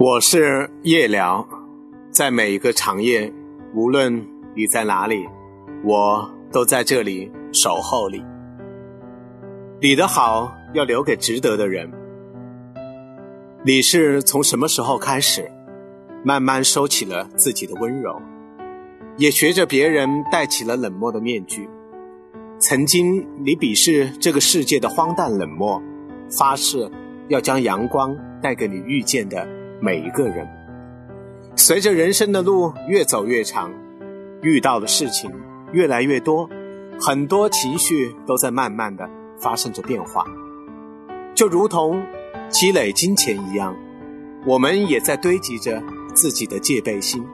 我是夜聊，在每一个长夜，无论你在哪里，我都在这里守候你。你的好要留给值得的人。你是从什么时候开始，慢慢收起了自己的温柔，也学着别人戴起了冷漠的面具？曾经你鄙视这个世界的荒诞冷漠，发誓要将阳光带给你遇见的。每一个人，随着人生的路越走越长，遇到的事情越来越多，很多情绪都在慢慢的发生着变化，就如同积累金钱一样，我们也在堆积着自己的戒备心，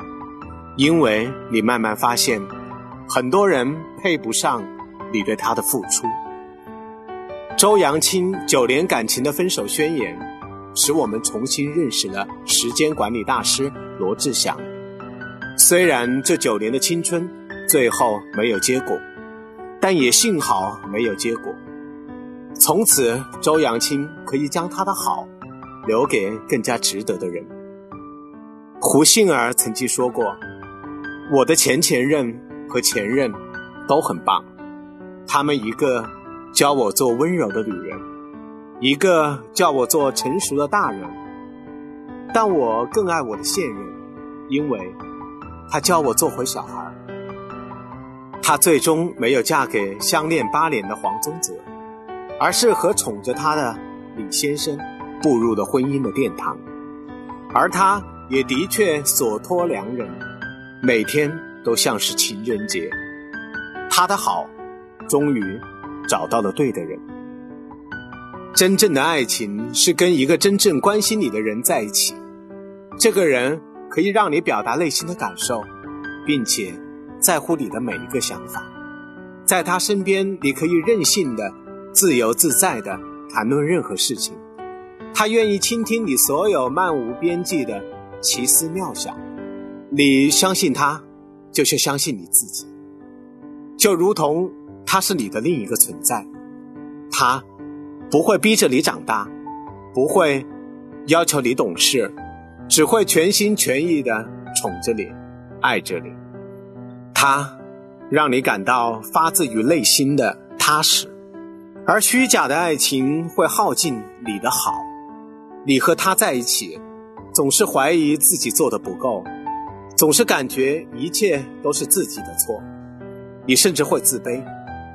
因为你慢慢发现，很多人配不上你对他的付出。周扬青九年感情的分手宣言。使我们重新认识了时间管理大师罗志祥。虽然这九年的青春最后没有结果，但也幸好没有结果。从此，周扬青可以将他的好留给更加值得的人。胡杏儿曾经说过：“我的前前任和前任都很棒，他们一个教我做温柔的女人。”一个叫我做成熟的大人，但我更爱我的现任，因为他教我做回小孩。她最终没有嫁给相恋八年的黄宗泽，而是和宠着她的李先生步入了婚姻的殿堂，而他也的确所托良人，每天都像是情人节。他的好，终于找到了对的人。真正的爱情是跟一个真正关心你的人在一起，这个人可以让你表达内心的感受，并且在乎你的每一个想法，在他身边你可以任性的、自由自在的谈论任何事情，他愿意倾听你所有漫无边际的奇思妙想，你相信他，就像相信你自己，就如同他是你的另一个存在，他。不会逼着你长大，不会要求你懂事，只会全心全意的宠着你，爱着你。他让你感到发自于内心的踏实，而虚假的爱情会耗尽你的好。你和他在一起，总是怀疑自己做的不够，总是感觉一切都是自己的错，你甚至会自卑，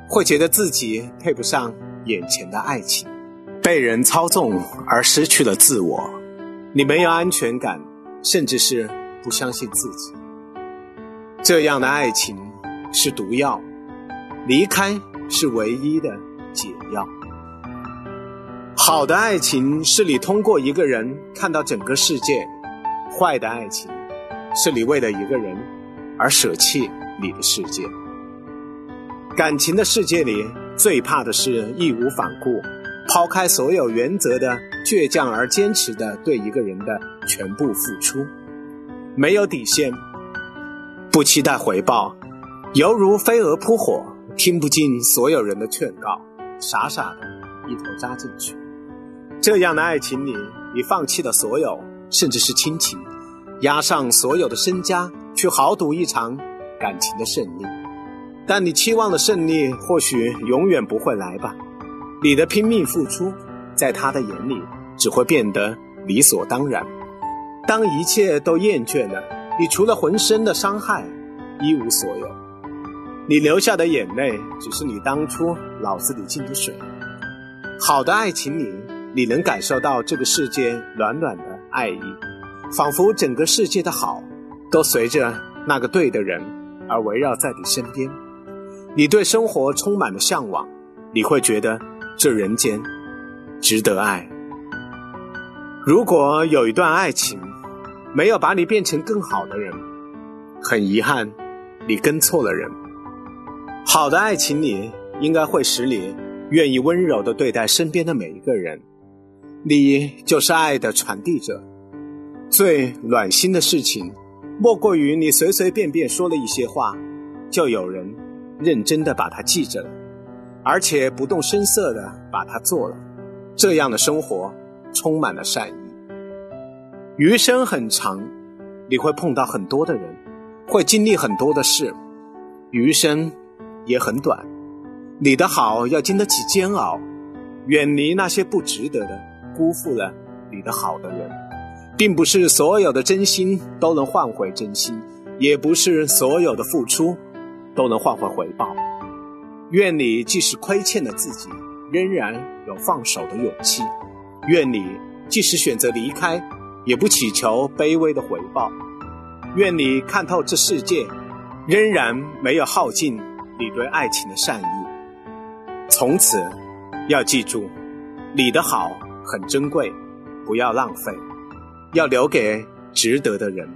会觉得自己配不上。眼前的爱情，被人操纵而失去了自我，你没有安全感，甚至是不相信自己。这样的爱情是毒药，离开是唯一的解药。好的爱情是你通过一个人看到整个世界，坏的爱情是你为了一个人而舍弃你的世界。感情的世界里。最怕的是义无反顾，抛开所有原则的倔强而坚持的对一个人的全部付出，没有底线，不期待回报，犹如飞蛾扑火，听不进所有人的劝告，傻傻的一头扎进去。这样的爱情里，你放弃了所有，甚至是亲情，押上所有的身家，去豪赌一场感情的胜利。但你期望的胜利或许永远不会来吧？你的拼命付出，在他的眼里只会变得理所当然。当一切都厌倦了，你除了浑身的伤害，一无所有。你流下的眼泪，只是你当初脑子里进的水。好的爱情里，你能感受到这个世界暖暖的爱意，仿佛整个世界的好，都随着那个对的人而围绕在你身边。你对生活充满了向往，你会觉得这人间值得爱。如果有一段爱情没有把你变成更好的人，很遗憾，你跟错了人。好的爱情里应该会使你愿意温柔的对待身边的每一个人，你就是爱的传递者。最暖心的事情，莫过于你随随便便说了一些话，就有人。认真的把它记着了，而且不动声色的把它做了，这样的生活充满了善意。余生很长，你会碰到很多的人，会经历很多的事。余生也很短，你的好要经得起煎熬，远离那些不值得的、辜负了你的好的人。并不是所有的真心都能换回真心，也不是所有的付出都能换回回报。愿你即使亏欠了自己，仍然有放手的勇气；愿你即使选择离开，也不祈求卑微的回报；愿你看透这世界，仍然没有耗尽你对爱情的善意。从此，要记住，你的好很珍贵，不要浪费。要留给值得的人。